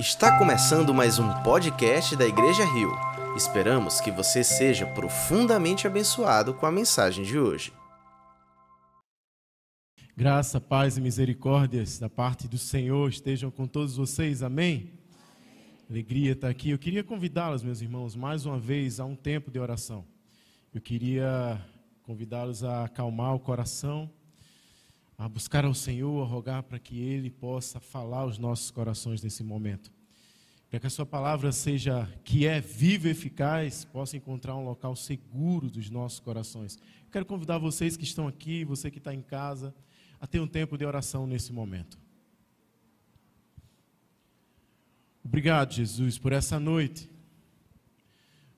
Está começando mais um podcast da Igreja Rio. Esperamos que você seja profundamente abençoado com a mensagem de hoje. Graça, paz e misericórdias da parte do Senhor estejam com todos vocês, amém? Alegria estar aqui. Eu queria convidá-los, meus irmãos, mais uma vez a um tempo de oração. Eu queria convidá-los a acalmar o coração, a buscar ao Senhor, a rogar para que Ele possa falar aos nossos corações nesse momento. Para que a Sua palavra seja, que é viva e eficaz, possa encontrar um local seguro dos nossos corações. quero convidar vocês que estão aqui, você que está em casa, a ter um tempo de oração nesse momento. Obrigado, Jesus, por essa noite.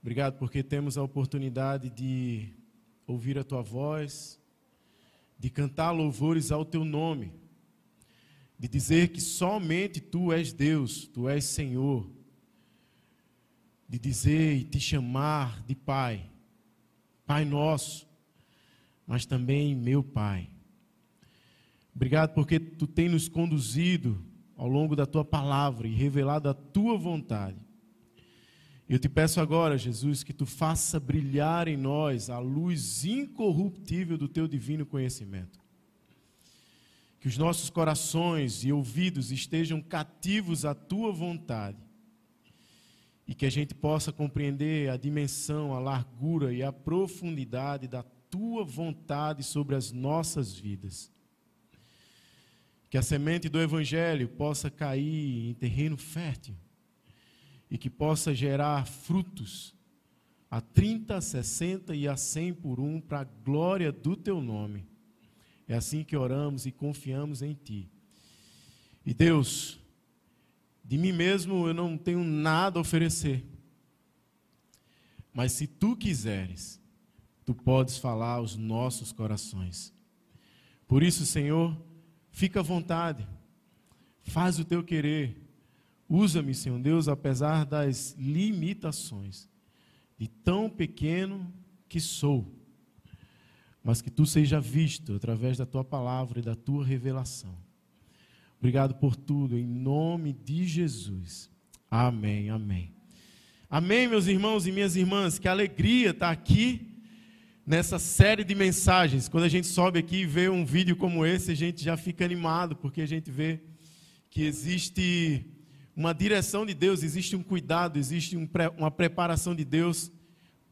Obrigado porque temos a oportunidade de ouvir a tua voz, de cantar louvores ao teu nome, de dizer que somente tu és Deus, tu és Senhor, de dizer e te chamar de Pai, Pai nosso, mas também meu Pai. Obrigado porque tu tem nos conduzido ao longo da tua palavra e revelado a tua vontade. Eu te peço agora, Jesus, que tu faça brilhar em nós a luz incorruptível do teu divino conhecimento. Que os nossos corações e ouvidos estejam cativos à tua vontade. E que a gente possa compreender a dimensão, a largura e a profundidade da tua vontade sobre as nossas vidas. Que a semente do Evangelho possa cair em terreno fértil e que possa gerar frutos a 30, a 60 e a 100 por um para a glória do teu nome. É assim que oramos e confiamos em ti. E Deus, de mim mesmo eu não tenho nada a oferecer. Mas se tu quiseres, tu podes falar aos nossos corações. Por isso, Senhor, fica à vontade. Faz o teu querer Usa-me, Senhor Deus, apesar das limitações, de tão pequeno que sou, mas que tu seja visto através da tua palavra e da tua revelação. Obrigado por tudo, em nome de Jesus. Amém, amém. Amém, meus irmãos e minhas irmãs, que alegria estar aqui nessa série de mensagens. Quando a gente sobe aqui e vê um vídeo como esse, a gente já fica animado, porque a gente vê que existe uma direção de Deus, existe um cuidado, existe um, uma preparação de Deus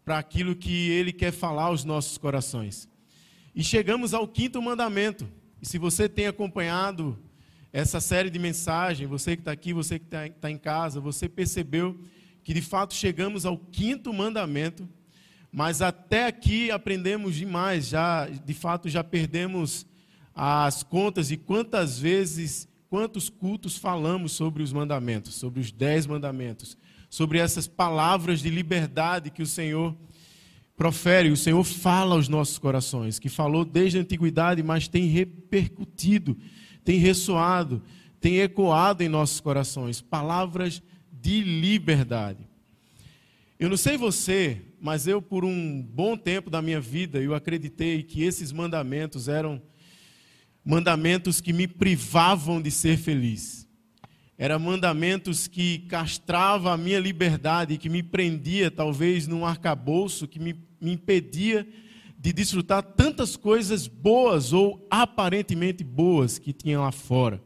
para aquilo que Ele quer falar aos nossos corações. E chegamos ao quinto mandamento. E se você tem acompanhado essa série de mensagens, você que está aqui, você que está tá em casa, você percebeu que de fato chegamos ao quinto mandamento, mas até aqui aprendemos demais, já de fato já perdemos as contas de quantas vezes quantos cultos falamos sobre os mandamentos, sobre os dez mandamentos, sobre essas palavras de liberdade que o Senhor profere, o Senhor fala aos nossos corações, que falou desde a antiguidade, mas tem repercutido, tem ressoado, tem ecoado em nossos corações, palavras de liberdade. Eu não sei você, mas eu por um bom tempo da minha vida, eu acreditei que esses mandamentos eram mandamentos que me privavam de ser feliz. Eram mandamentos que castravam a minha liberdade, que me prendia talvez num arcabouço, que me, me impedia de desfrutar tantas coisas boas ou aparentemente boas que tinha lá fora.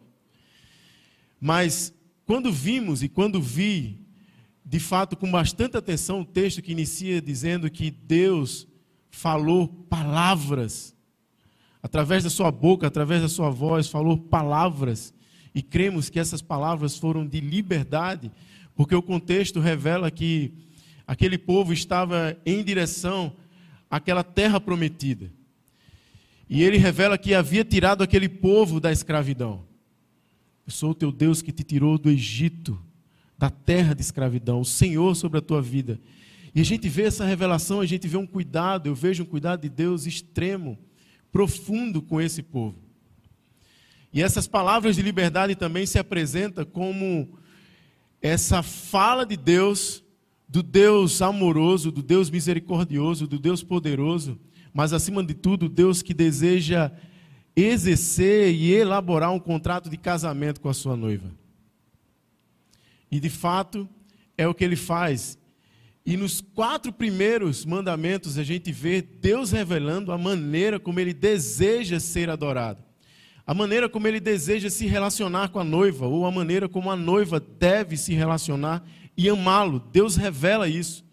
Mas quando vimos e quando vi, de fato, com bastante atenção, o texto que inicia dizendo que Deus falou palavras através da sua boca, através da sua voz, falou palavras, e cremos que essas palavras foram de liberdade, porque o contexto revela que aquele povo estava em direção àquela terra prometida. E ele revela que havia tirado aquele povo da escravidão. Eu sou o teu Deus que te tirou do Egito, da terra de escravidão, o Senhor sobre a tua vida. E a gente vê essa revelação, a gente vê um cuidado, eu vejo um cuidado de Deus extremo profundo com esse povo. E essas palavras de liberdade também se apresentam como essa fala de Deus, do Deus amoroso, do Deus misericordioso, do Deus poderoso, mas acima de tudo, Deus que deseja exercer e elaborar um contrato de casamento com a sua noiva. E de fato, é o que ele faz. E nos quatro primeiros mandamentos a gente vê Deus revelando a maneira como ele deseja ser adorado. A maneira como ele deseja se relacionar com a noiva, ou a maneira como a noiva deve se relacionar e amá-lo. Deus revela isso.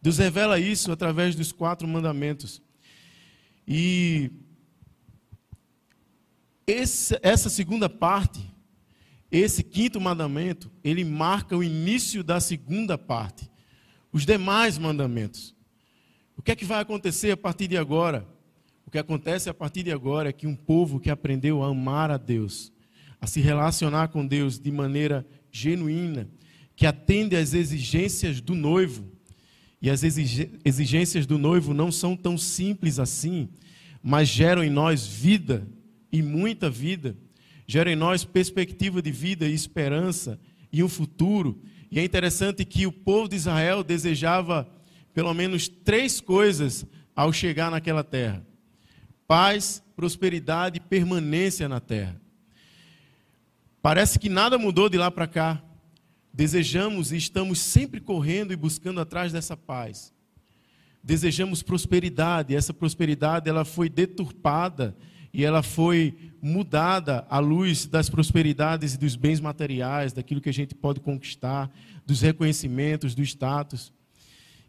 Deus revela isso através dos quatro mandamentos. E esse, essa segunda parte, esse quinto mandamento, ele marca o início da segunda parte. Os demais mandamentos. O que é que vai acontecer a partir de agora? O que acontece a partir de agora é que um povo que aprendeu a amar a Deus, a se relacionar com Deus de maneira genuína, que atende às exigências do noivo, e as exigências do noivo não são tão simples assim, mas geram em nós vida e muita vida, geram em nós perspectiva de vida e esperança e um futuro. E é interessante que o povo de Israel desejava pelo menos três coisas ao chegar naquela terra: paz, prosperidade e permanência na terra. Parece que nada mudou de lá para cá desejamos e estamos sempre correndo e buscando atrás dessa paz. Desejamos prosperidade, essa prosperidade ela foi deturpada e ela foi mudada à luz das prosperidades e dos bens materiais, daquilo que a gente pode conquistar, dos reconhecimentos, do status.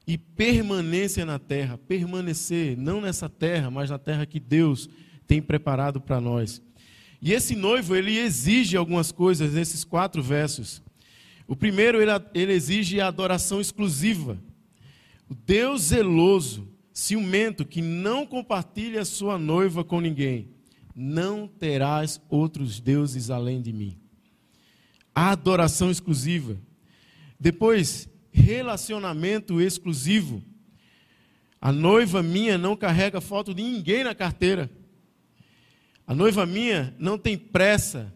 E permanência na terra, permanecer não nessa terra, mas na terra que Deus tem preparado para nós. E esse noivo, ele exige algumas coisas nesses quatro versos. O primeiro, ele, exige a adoração exclusiva. O Deus zeloso, ciumento, que não compartilha sua noiva com ninguém. Não terás outros deuses além de mim. A adoração exclusiva. Depois, relacionamento exclusivo. A noiva minha não carrega foto de ninguém na carteira. A noiva minha não tem pressa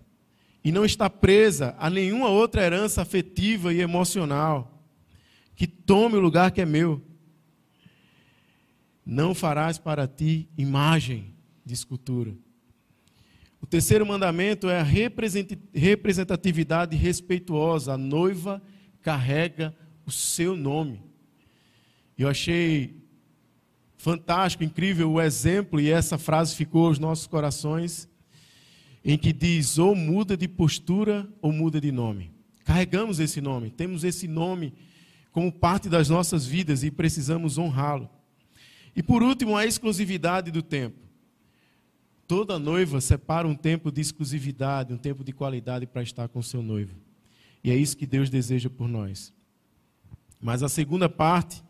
e não está presa a nenhuma outra herança afetiva e emocional que tome o lugar que é meu. Não farás para ti imagem de escultura. O terceiro mandamento é a representatividade respeituosa. A noiva carrega o seu nome. Eu achei fantástico, incrível o exemplo, e essa frase ficou aos nossos corações em que diz ou muda de postura ou muda de nome. Carregamos esse nome, temos esse nome como parte das nossas vidas e precisamos honrá-lo. E por último, a exclusividade do tempo. Toda noiva separa um tempo de exclusividade, um tempo de qualidade para estar com seu noivo. E é isso que Deus deseja por nós. Mas a segunda parte,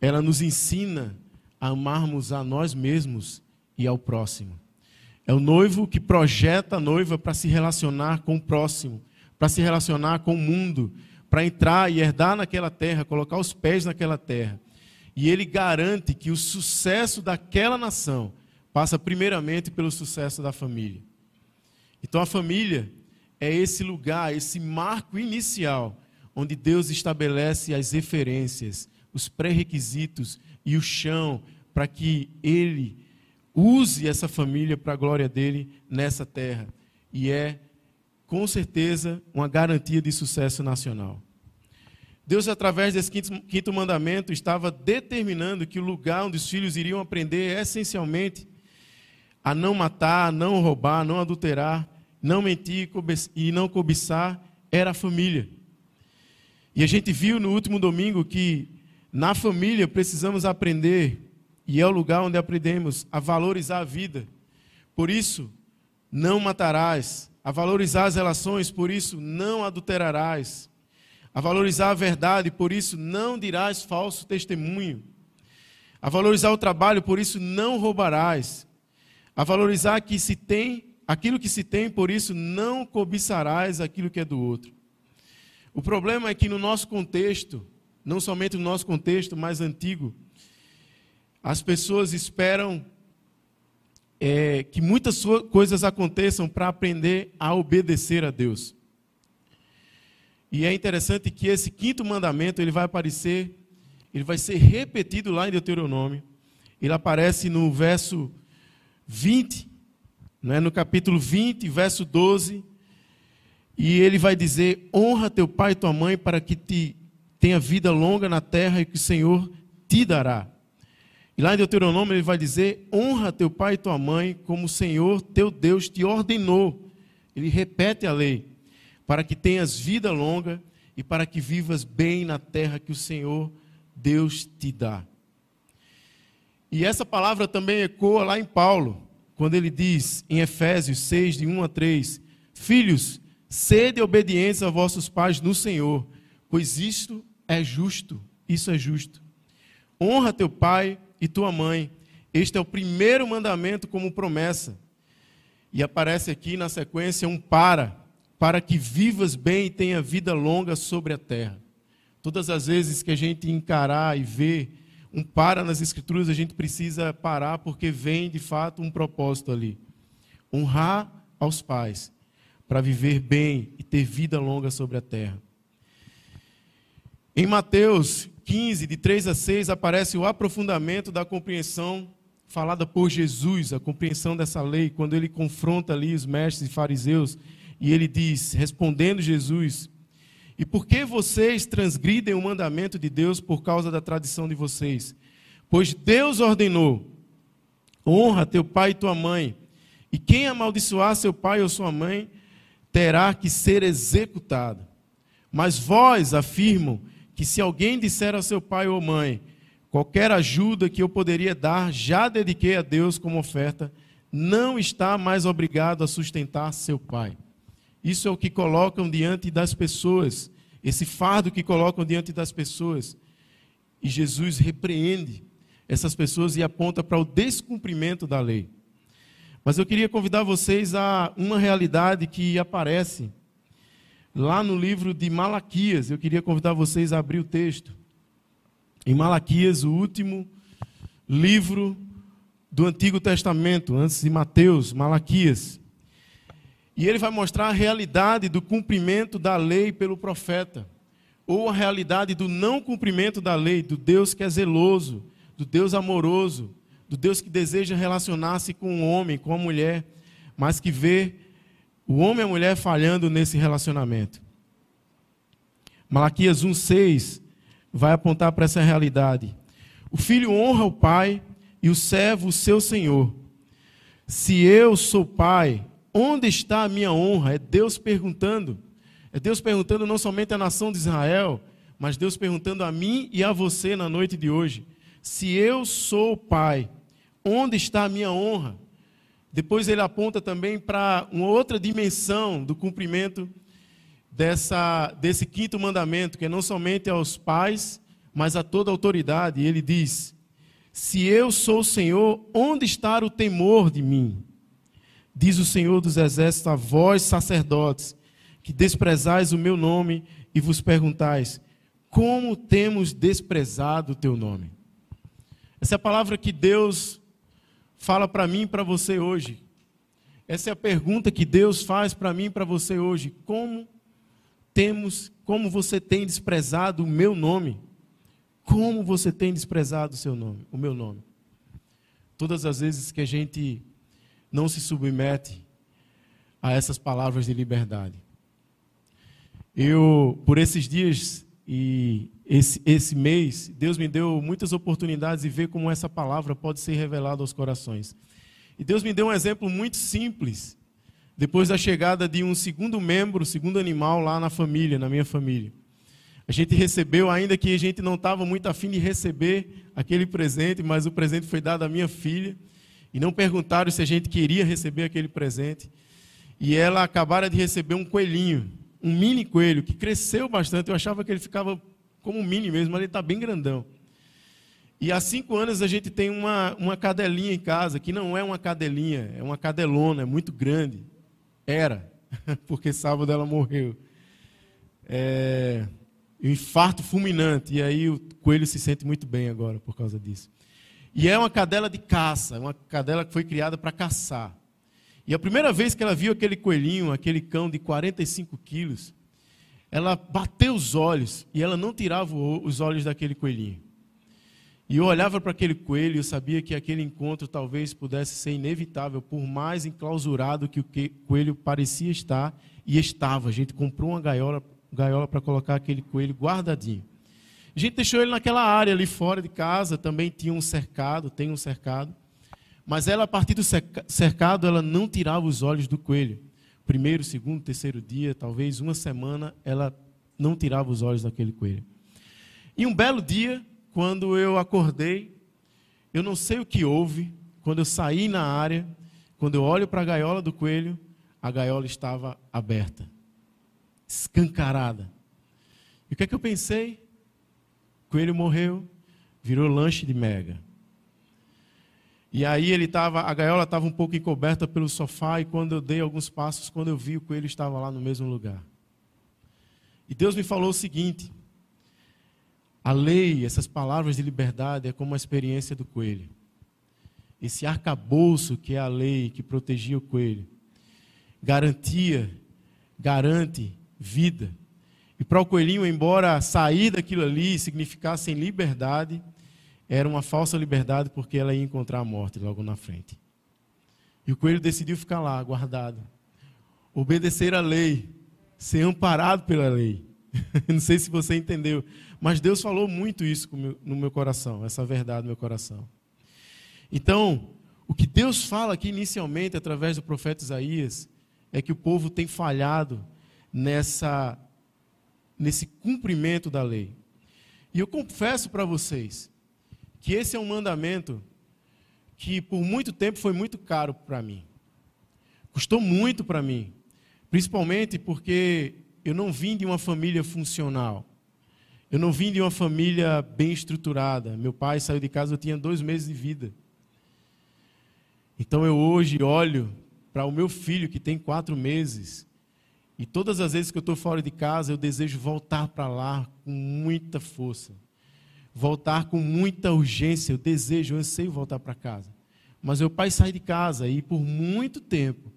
ela nos ensina a amarmos a nós mesmos e ao próximo. É o noivo que projeta a noiva para se relacionar com o próximo, para se relacionar com o mundo, para entrar e herdar naquela terra, colocar os pés naquela terra. E ele garante que o sucesso daquela nação passa primeiramente pelo sucesso da família. Então a família é esse lugar, esse marco inicial, onde Deus estabelece as referências, os pré-requisitos e o chão para que ele use essa família para a glória dele nessa terra. E é, com certeza, uma garantia de sucesso nacional. Deus, através desse quinto, quinto mandamento, estava determinando que o lugar onde os filhos iriam aprender essencialmente a não matar, não roubar, não adulterar, não mentir e não cobiçar era a família. E a gente viu no último domingo que na família precisamos aprender e é o lugar onde aprendemos a valorizar a vida. Por isso, não matarás. A valorizar as relações, por isso, não adulterarás. A valorizar a verdade, por isso, não dirás falso testemunho. A valorizar o trabalho, por isso, não roubarás. A valorizar que se tem, aquilo que se tem, por isso, não cobiçarás aquilo que é do outro. O problema é que no nosso contexto, não somente no nosso contexto mais antigo, as pessoas esperam é, que muitas coisas aconteçam para aprender a obedecer a Deus. E é interessante que esse quinto mandamento ele vai aparecer, ele vai ser repetido lá em Deuteronômio. Ele aparece no verso 20, né, no capítulo 20, verso 12. E ele vai dizer: honra teu pai e tua mãe para que te tenha vida longa na terra e que o Senhor te dará. E lá em Deuteronômio ele vai dizer: honra teu pai e tua mãe, como o Senhor teu Deus te ordenou. Ele repete a lei, para que tenhas vida longa e para que vivas bem na terra que o Senhor Deus te dá. E essa palavra também ecoa lá em Paulo, quando ele diz em Efésios 6, de 1 a 3: Filhos, sede obedientes a vossos pais no Senhor, pois isto é justo, isso é justo. Honra teu pai e tua mãe. Este é o primeiro mandamento como promessa. E aparece aqui na sequência um para, para que vivas bem e tenha vida longa sobre a terra. Todas as vezes que a gente encarar e ver um para nas escrituras, a gente precisa parar porque vem de fato um propósito ali. Honrar aos pais para viver bem e ter vida longa sobre a terra. Em Mateus 15, de 3 a 6, aparece o aprofundamento da compreensão falada por Jesus, a compreensão dessa lei, quando ele confronta ali os mestres e fariseus, e ele diz, respondendo Jesus: E por que vocês transgridem o mandamento de Deus por causa da tradição de vocês? Pois Deus ordenou: honra teu pai e tua mãe, e quem amaldiçoar seu pai ou sua mãe terá que ser executado. Mas vós afirmam que se alguém disser ao seu pai ou mãe, qualquer ajuda que eu poderia dar, já dediquei a Deus como oferta, não está mais obrigado a sustentar seu pai. Isso é o que colocam diante das pessoas, esse fardo que colocam diante das pessoas. E Jesus repreende essas pessoas e aponta para o descumprimento da lei. Mas eu queria convidar vocês a uma realidade que aparece lá no livro de Malaquias. Eu queria convidar vocês a abrir o texto. Em Malaquias, o último livro do Antigo Testamento, antes de Mateus, Malaquias. E ele vai mostrar a realidade do cumprimento da lei pelo profeta, ou a realidade do não cumprimento da lei, do Deus que é zeloso, do Deus amoroso, do Deus que deseja relacionar-se com o homem, com a mulher, mas que vê o homem e a mulher falhando nesse relacionamento. Malaquias 1,6 vai apontar para essa realidade. O filho honra o pai e o servo o seu senhor. Se eu sou pai, onde está a minha honra? É Deus perguntando. É Deus perguntando não somente à nação de Israel, mas Deus perguntando a mim e a você na noite de hoje. Se eu sou pai, onde está a minha honra? Depois ele aponta também para uma outra dimensão do cumprimento dessa, desse quinto mandamento, que é não somente aos pais, mas a toda autoridade. E ele diz: Se eu sou o Senhor, onde está o temor de mim? Diz o Senhor dos Exércitos a vós, sacerdotes, que desprezais o meu nome e vos perguntais: Como temos desprezado o teu nome? Essa é a palavra que Deus fala para mim e para você hoje? Essa é a pergunta que Deus faz para mim e para você hoje. Como temos, como você tem desprezado o meu nome? Como você tem desprezado o seu nome, o meu nome? Todas as vezes que a gente não se submete a essas palavras de liberdade. Eu, por esses dias e esse, esse mês, Deus me deu muitas oportunidades de ver como essa palavra pode ser revelada aos corações. E Deus me deu um exemplo muito simples, depois da chegada de um segundo membro, segundo animal lá na família, na minha família. A gente recebeu, ainda que a gente não estava muito afim de receber aquele presente, mas o presente foi dado à minha filha. E não perguntaram se a gente queria receber aquele presente. E ela acabara de receber um coelhinho, um mini coelho, que cresceu bastante. Eu achava que ele ficava como um mini mesmo, mas ele está bem grandão. E há cinco anos a gente tem uma, uma cadelinha em casa, que não é uma cadelinha, é uma cadelona, é muito grande. Era, porque sábado ela morreu. É, um infarto fulminante, e aí o coelho se sente muito bem agora por causa disso. E é uma cadela de caça, uma cadela que foi criada para caçar. E a primeira vez que ela viu aquele coelhinho, aquele cão de 45 quilos, ela bateu os olhos e ela não tirava os olhos daquele coelhinho. E eu olhava para aquele coelho e eu sabia que aquele encontro talvez pudesse ser inevitável, por mais enclausurado que o coelho parecia estar, e estava. A gente comprou uma gaiola, gaiola para colocar aquele coelho guardadinho. A gente deixou ele naquela área ali fora de casa, também tinha um cercado, tem um cercado. Mas ela, a partir do cercado, ela não tirava os olhos do coelho. Primeiro, segundo, terceiro dia, talvez uma semana, ela não tirava os olhos daquele coelho. E um belo dia, quando eu acordei, eu não sei o que houve, quando eu saí na área, quando eu olho para a gaiola do coelho, a gaiola estava aberta, escancarada. E o que é que eu pensei? Coelho morreu, virou lanche de mega. E aí ele estava, a gaiola estava um pouco encoberta pelo sofá e quando eu dei alguns passos, quando eu vi o coelho estava lá no mesmo lugar. E Deus me falou o seguinte: a lei, essas palavras de liberdade, é como a experiência do coelho. Esse arcabouço que é a lei que protegia o coelho, garantia, garante vida. E para o coelhinho, embora sair daquilo ali significasse liberdade, era uma falsa liberdade porque ela ia encontrar a morte logo na frente. E o coelho decidiu ficar lá, guardado, obedecer a lei, ser amparado pela lei. Não sei se você entendeu, mas Deus falou muito isso no meu coração, essa verdade no meu coração. Então, o que Deus fala aqui inicialmente através do profeta Isaías é que o povo tem falhado nessa nesse cumprimento da lei. E eu confesso para vocês que esse é um mandamento que por muito tempo foi muito caro para mim. Custou muito para mim, principalmente porque eu não vim de uma família funcional. Eu não vim de uma família bem estruturada. Meu pai saiu de casa, eu tinha dois meses de vida. Então eu hoje olho para o meu filho que tem quatro meses. E todas as vezes que eu estou fora de casa, eu desejo voltar para lá com muita força. Voltar com muita urgência. Eu desejo, eu anseio voltar para casa. Mas meu pai sai de casa e por muito tempo,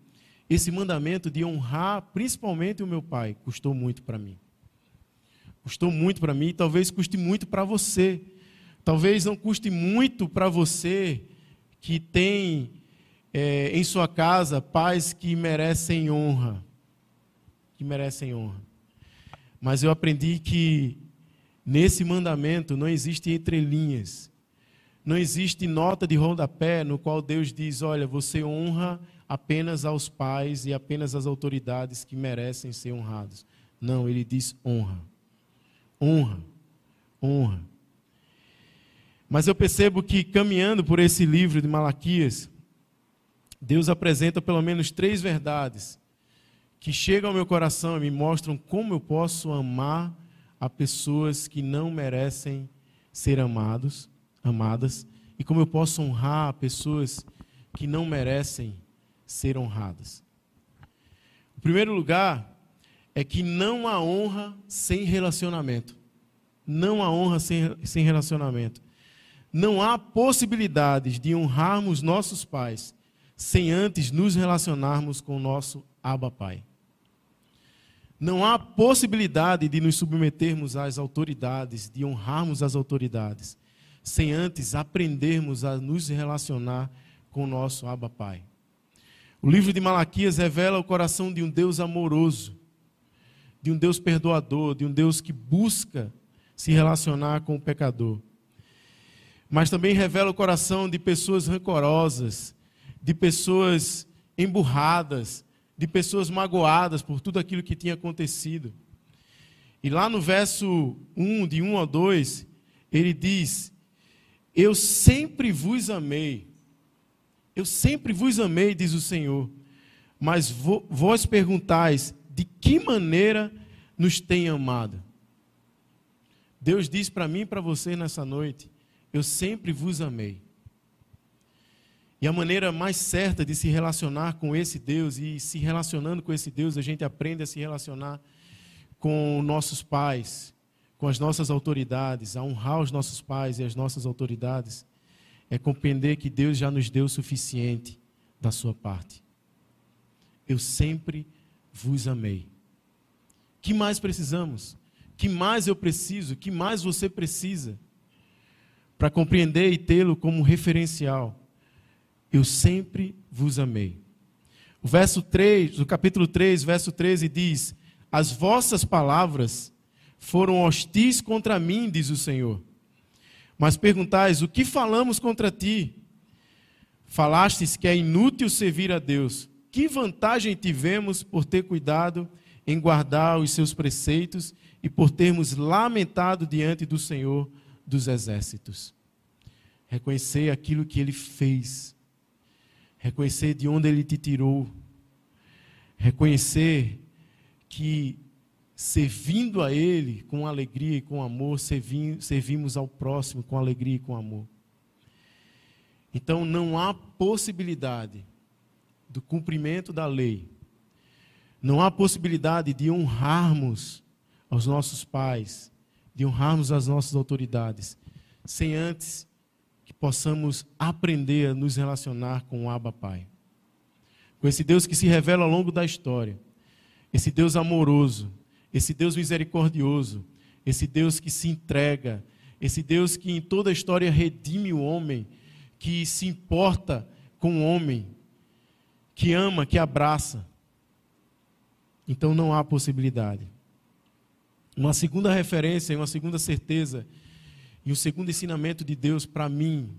esse mandamento de honrar principalmente o meu pai custou muito para mim. Custou muito para mim e talvez custe muito para você. Talvez não custe muito para você que tem é, em sua casa pais que merecem honra. Que merecem honra. Mas eu aprendi que nesse mandamento não existe entrelinhas. Não existe nota de rodapé no qual Deus diz: olha, você honra apenas aos pais e apenas às autoridades que merecem ser honrados. Não, ele diz honra honra, honra. Mas eu percebo que caminhando por esse livro de Malaquias, Deus apresenta pelo menos três verdades que chegam ao meu coração e me mostram como eu posso amar a pessoas que não merecem ser amados, amadas, e como eu posso honrar pessoas que não merecem ser honradas. Em primeiro lugar, é que não há honra sem relacionamento. Não há honra sem, sem relacionamento. Não há possibilidades de honrarmos nossos pais sem antes nos relacionarmos com o nosso Abba Pai. Não há possibilidade de nos submetermos às autoridades, de honrarmos as autoridades, sem antes aprendermos a nos relacionar com o nosso Abba Pai. O livro de Malaquias revela o coração de um Deus amoroso, de um Deus perdoador, de um Deus que busca se relacionar com o pecador. Mas também revela o coração de pessoas rancorosas, de pessoas emburradas, de pessoas magoadas por tudo aquilo que tinha acontecido. E lá no verso 1, de 1 a 2, ele diz: Eu sempre vos amei. Eu sempre vos amei, diz o Senhor. Mas vós perguntais: de que maneira nos tem amado. Deus diz para mim e para você nessa noite: Eu sempre vos amei. E a maneira mais certa de se relacionar com esse Deus, e se relacionando com esse Deus, a gente aprende a se relacionar com nossos pais, com as nossas autoridades, a honrar os nossos pais e as nossas autoridades, é compreender que Deus já nos deu o suficiente da sua parte. Eu sempre vos amei. Que mais precisamos? Que mais eu preciso? Que mais você precisa? para compreender e tê-lo como referencial. Eu sempre vos amei. O verso 3, o capítulo 3, verso 13 diz: As vossas palavras foram hostis contra mim, diz o Senhor. Mas perguntais: O que falamos contra ti? Falastes que é inútil servir a Deus. Que vantagem tivemos por ter cuidado em guardar os seus preceitos e por termos lamentado diante do Senhor dos exércitos? Reconhecer aquilo que ele fez reconhecer de onde Ele te tirou, reconhecer que servindo a Ele com alegria e com amor, servimos ao próximo com alegria e com amor. Então não há possibilidade do cumprimento da lei, não há possibilidade de honrarmos aos nossos pais, de honrarmos as nossas autoridades, sem antes possamos aprender a nos relacionar com o Abba Pai. Com esse Deus que se revela ao longo da história. Esse Deus amoroso, esse Deus misericordioso, esse Deus que se entrega, esse Deus que em toda a história redime o homem, que se importa com o homem, que ama, que abraça. Então não há possibilidade. Uma segunda referência, uma segunda certeza e o segundo ensinamento de Deus para mim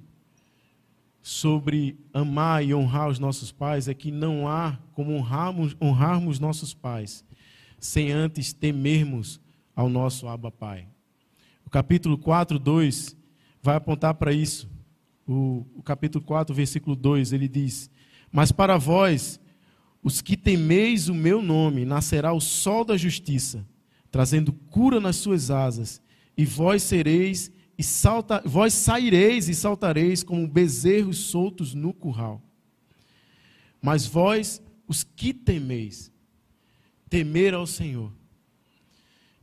sobre amar e honrar os nossos pais é que não há como honrarmos, honrarmos nossos pais sem antes temermos ao nosso Abba Pai. O capítulo 4, 2 vai apontar para isso. O, o capítulo 4, versículo 2, ele diz: Mas para vós, os que temeis o meu nome, nascerá o sol da justiça, trazendo cura nas suas asas, e vós sereis e salta, vós saireis e saltareis como bezerros soltos no curral. Mas vós, os que temeis, temer ao Senhor.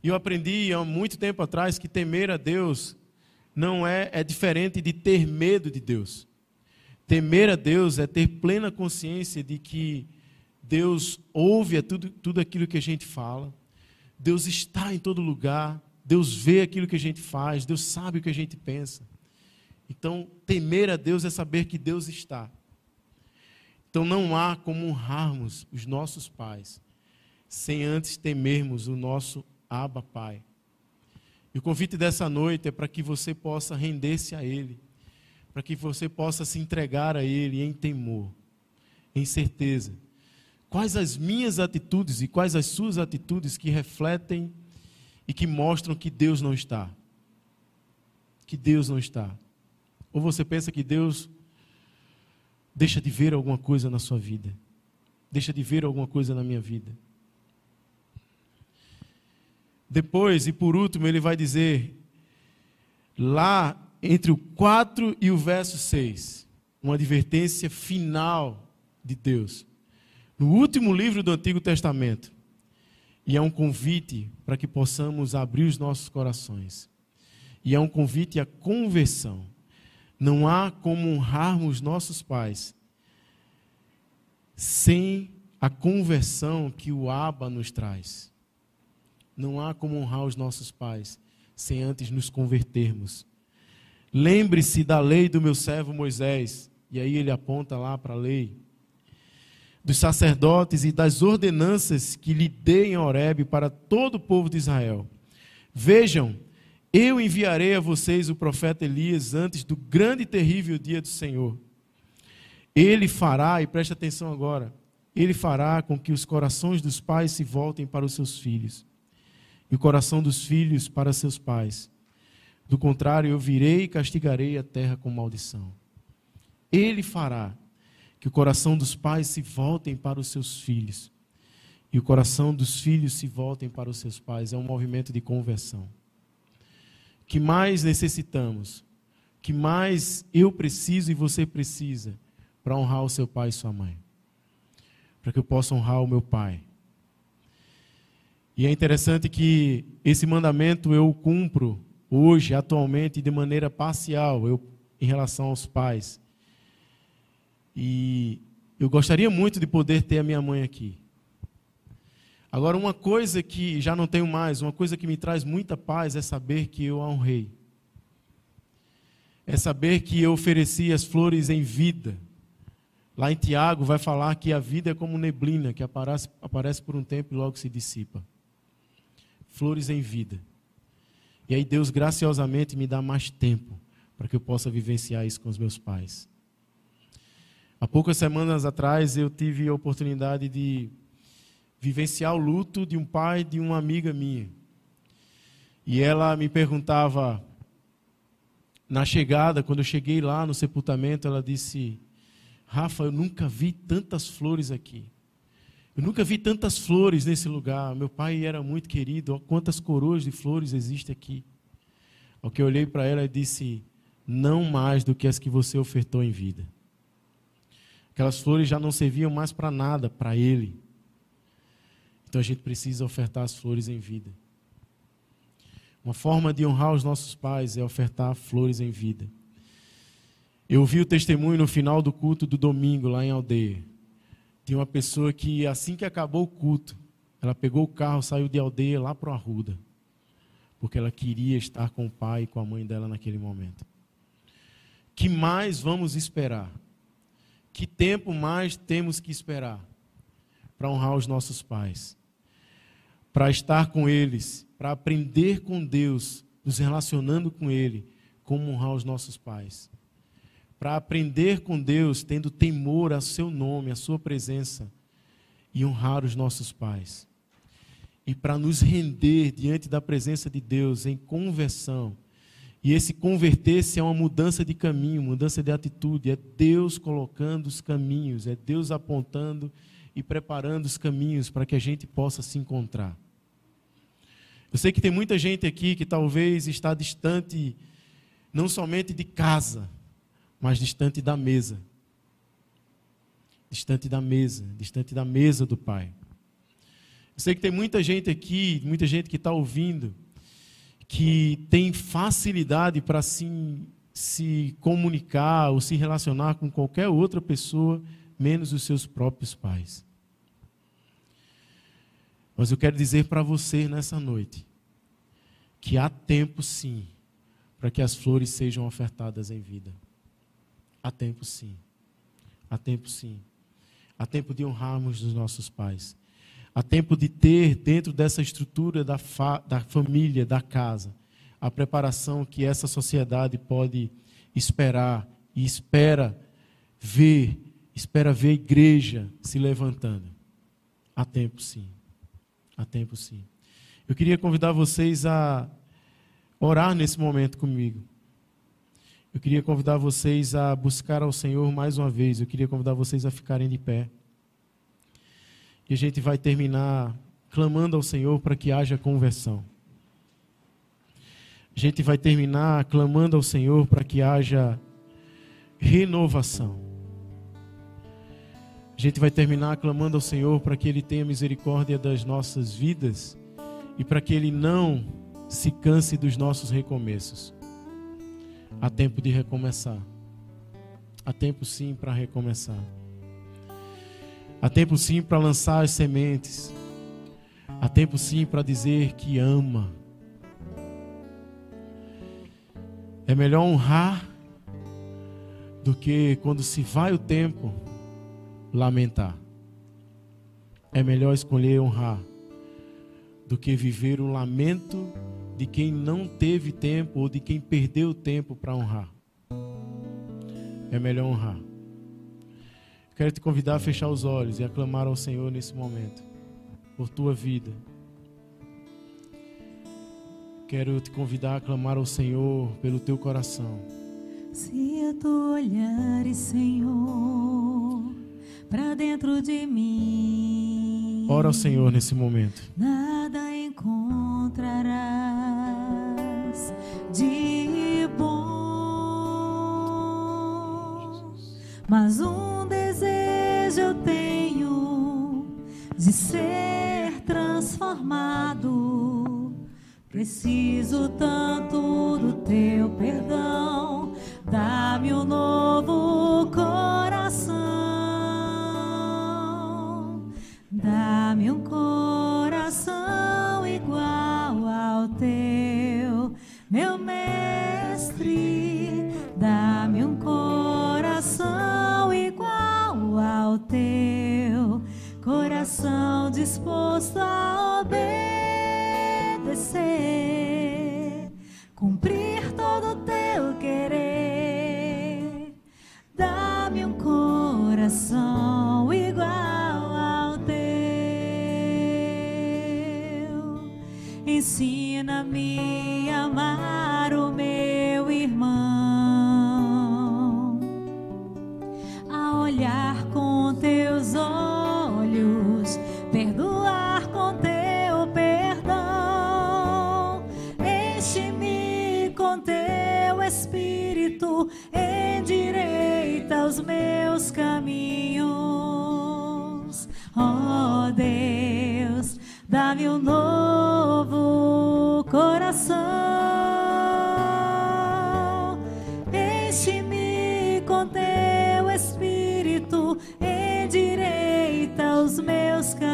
E eu aprendi há muito tempo atrás que temer a Deus não é, é diferente de ter medo de Deus. Temer a Deus é ter plena consciência de que Deus ouve tudo, tudo aquilo que a gente fala, Deus está em todo lugar, Deus vê aquilo que a gente faz, Deus sabe o que a gente pensa. Então, temer a Deus é saber que Deus está. Então, não há como honrarmos os nossos pais sem antes temermos o nosso Abba Pai. E o convite dessa noite é para que você possa render-se a Ele, para que você possa se entregar a Ele em temor, em certeza. Quais as minhas atitudes e quais as suas atitudes que refletem e que mostram que Deus não está. Que Deus não está. Ou você pensa que Deus deixa de ver alguma coisa na sua vida? Deixa de ver alguma coisa na minha vida? Depois, e por último, ele vai dizer, lá entre o 4 e o verso 6, uma advertência final de Deus. No último livro do Antigo Testamento, e é um convite para que possamos abrir os nossos corações. E é um convite à conversão. Não há como honrarmos nossos pais sem a conversão que o Abba nos traz. Não há como honrar os nossos pais sem antes nos convertermos. Lembre-se da lei do meu servo Moisés. E aí ele aponta lá para a lei dos sacerdotes e das ordenanças que lhe dei em Horebe para todo o povo de Israel. Vejam, eu enviarei a vocês o profeta Elias antes do grande e terrível dia do Senhor. Ele fará, e preste atenção agora, ele fará com que os corações dos pais se voltem para os seus filhos, e o coração dos filhos para seus pais. Do contrário, eu virei e castigarei a terra com maldição. Ele fará que o coração dos pais se voltem para os seus filhos e o coração dos filhos se voltem para os seus pais. É um movimento de conversão. que mais necessitamos? que mais eu preciso e você precisa para honrar o seu pai e sua mãe? Para que eu possa honrar o meu pai. E é interessante que esse mandamento eu cumpro hoje, atualmente, de maneira parcial, eu, em relação aos pais. E eu gostaria muito de poder ter a minha mãe aqui. Agora, uma coisa que já não tenho mais, uma coisa que me traz muita paz é saber que eu a honrei. É saber que eu ofereci as flores em vida. Lá em Tiago vai falar que a vida é como neblina, que aparece, aparece por um tempo e logo se dissipa. Flores em vida. E aí Deus graciosamente me dá mais tempo para que eu possa vivenciar isso com os meus pais. Há poucas semanas atrás eu tive a oportunidade de vivenciar o luto de um pai de uma amiga minha. E ela me perguntava, na chegada, quando eu cheguei lá no sepultamento, ela disse: Rafa, eu nunca vi tantas flores aqui. Eu nunca vi tantas flores nesse lugar. Meu pai era muito querido. Quantas coroas de flores existem aqui? Ao que eu olhei para ela e disse: Não mais do que as que você ofertou em vida. Aquelas flores já não serviam mais para nada, para ele. Então a gente precisa ofertar as flores em vida. Uma forma de honrar os nossos pais é ofertar flores em vida. Eu ouvi o testemunho no final do culto do domingo, lá em aldeia. Tinha uma pessoa que, assim que acabou o culto, ela pegou o carro, saiu de aldeia lá para o Arruda, porque ela queria estar com o pai e com a mãe dela naquele momento. Que mais vamos esperar? Que tempo mais temos que esperar para honrar os nossos pais? Para estar com eles para aprender com Deus, nos relacionando com Ele, como honrar os nossos pais. Para aprender com Deus, tendo temor a seu nome, a sua presença, e honrar os nossos pais. E para nos render diante da presença de Deus em conversão. E esse converter-se é uma mudança de caminho, mudança de atitude. É Deus colocando os caminhos, é Deus apontando e preparando os caminhos para que a gente possa se encontrar. Eu sei que tem muita gente aqui que talvez está distante, não somente de casa, mas distante da mesa. Distante da mesa, distante da mesa do Pai. Eu sei que tem muita gente aqui, muita gente que está ouvindo, que tem facilidade para se, se comunicar ou se relacionar com qualquer outra pessoa, menos os seus próprios pais. Mas eu quero dizer para você nessa noite que há tempo sim para que as flores sejam ofertadas em vida. Há tempo sim. Há tempo sim. Há tempo de honrarmos os nossos pais. Há tempo de ter dentro dessa estrutura da, fa da família, da casa, a preparação que essa sociedade pode esperar e espera ver, espera ver a igreja se levantando. Há tempo sim. Há tempo sim. Eu queria convidar vocês a orar nesse momento comigo. Eu queria convidar vocês a buscar ao Senhor mais uma vez. Eu queria convidar vocês a ficarem de pé. E a gente vai terminar clamando ao Senhor para que haja conversão. A gente vai terminar clamando ao Senhor para que haja renovação. A gente vai terminar clamando ao Senhor para que Ele tenha misericórdia das nossas vidas e para que Ele não se canse dos nossos recomeços. Há tempo de recomeçar. Há tempo sim para recomeçar. Há tempo sim para lançar as sementes. Há tempo sim para dizer que ama. É melhor honrar do que quando se vai o tempo lamentar. É melhor escolher honrar do que viver o lamento de quem não teve tempo ou de quem perdeu tempo para honrar. É melhor honrar. Quero te convidar a fechar os olhos e aclamar ao Senhor nesse momento, por tua vida. Quero te convidar a clamar ao Senhor pelo teu coração. Se tu olhares, Senhor, para dentro de mim. Ora ao Senhor nesse momento. Nada encontrarás de bom, mas um desejo eu tenho de ser transformado. Preciso tanto do teu perdão, dá-me um novo coração, dá-me um coração igual ao teu, meu mestre, teu coração disposto a obedecer, cumprir todo o teu querer. Dá-me um coração igual ao teu, ensina-me. Dá-me um novo coração. Enche-me com teu espírito, endireita os meus caminhos.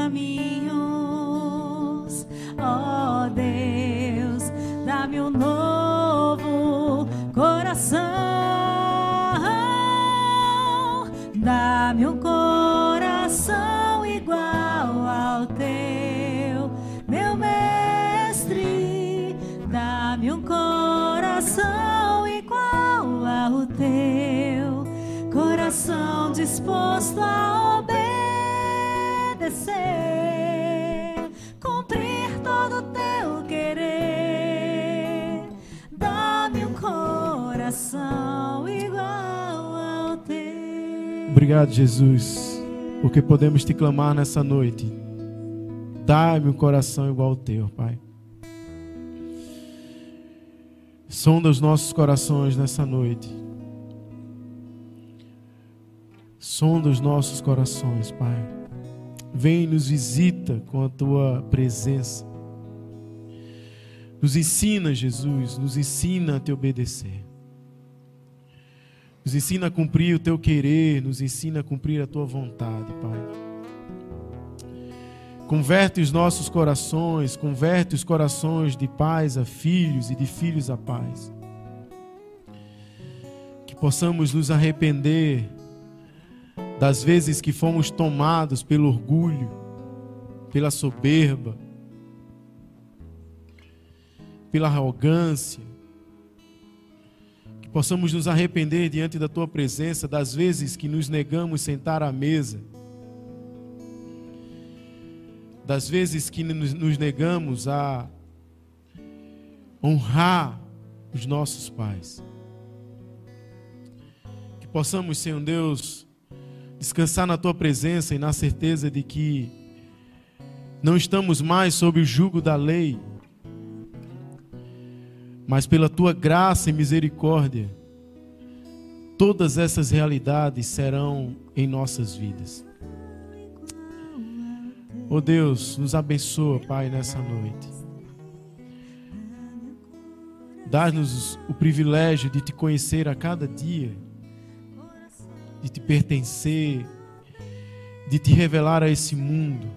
Disposto a obedecer, cumprir todo o teu querer. Dá-me um coração igual ao teu. Obrigado, Jesus, porque podemos te clamar nessa noite. Dá-me um coração igual ao teu, Pai. Sonda os nossos corações nessa noite. Sonda os nossos corações, Pai. Vem e nos visita com a tua presença. Nos ensina, Jesus, nos ensina a te obedecer. Nos ensina a cumprir o teu querer, nos ensina a cumprir a tua vontade, Pai. Converte os nossos corações, converte os corações de pais a filhos e de filhos a pais. Que possamos nos arrepender das vezes que fomos tomados pelo orgulho, pela soberba, pela arrogância. Que possamos nos arrepender diante da tua presença das vezes que nos negamos sentar à mesa das vezes que nos negamos a honrar os nossos pais. Que possamos, Senhor Deus, descansar na tua presença e na certeza de que não estamos mais sob o jugo da lei, mas pela tua graça e misericórdia, todas essas realidades serão em nossas vidas. Oh Deus, nos abençoa, Pai, nessa noite. Dá-nos o privilégio de te conhecer a cada dia, de te pertencer, de te revelar a esse mundo,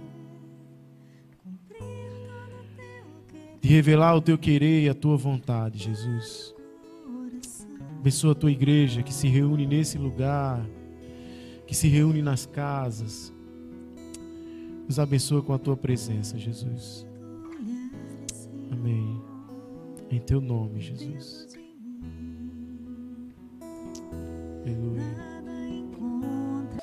de revelar o teu querer e a tua vontade, Jesus. Abençoa a tua igreja que se reúne nesse lugar, que se reúne nas casas. Nos abençoa com a tua presença, Jesus. Amém. Em teu nome, Jesus. Aleluia.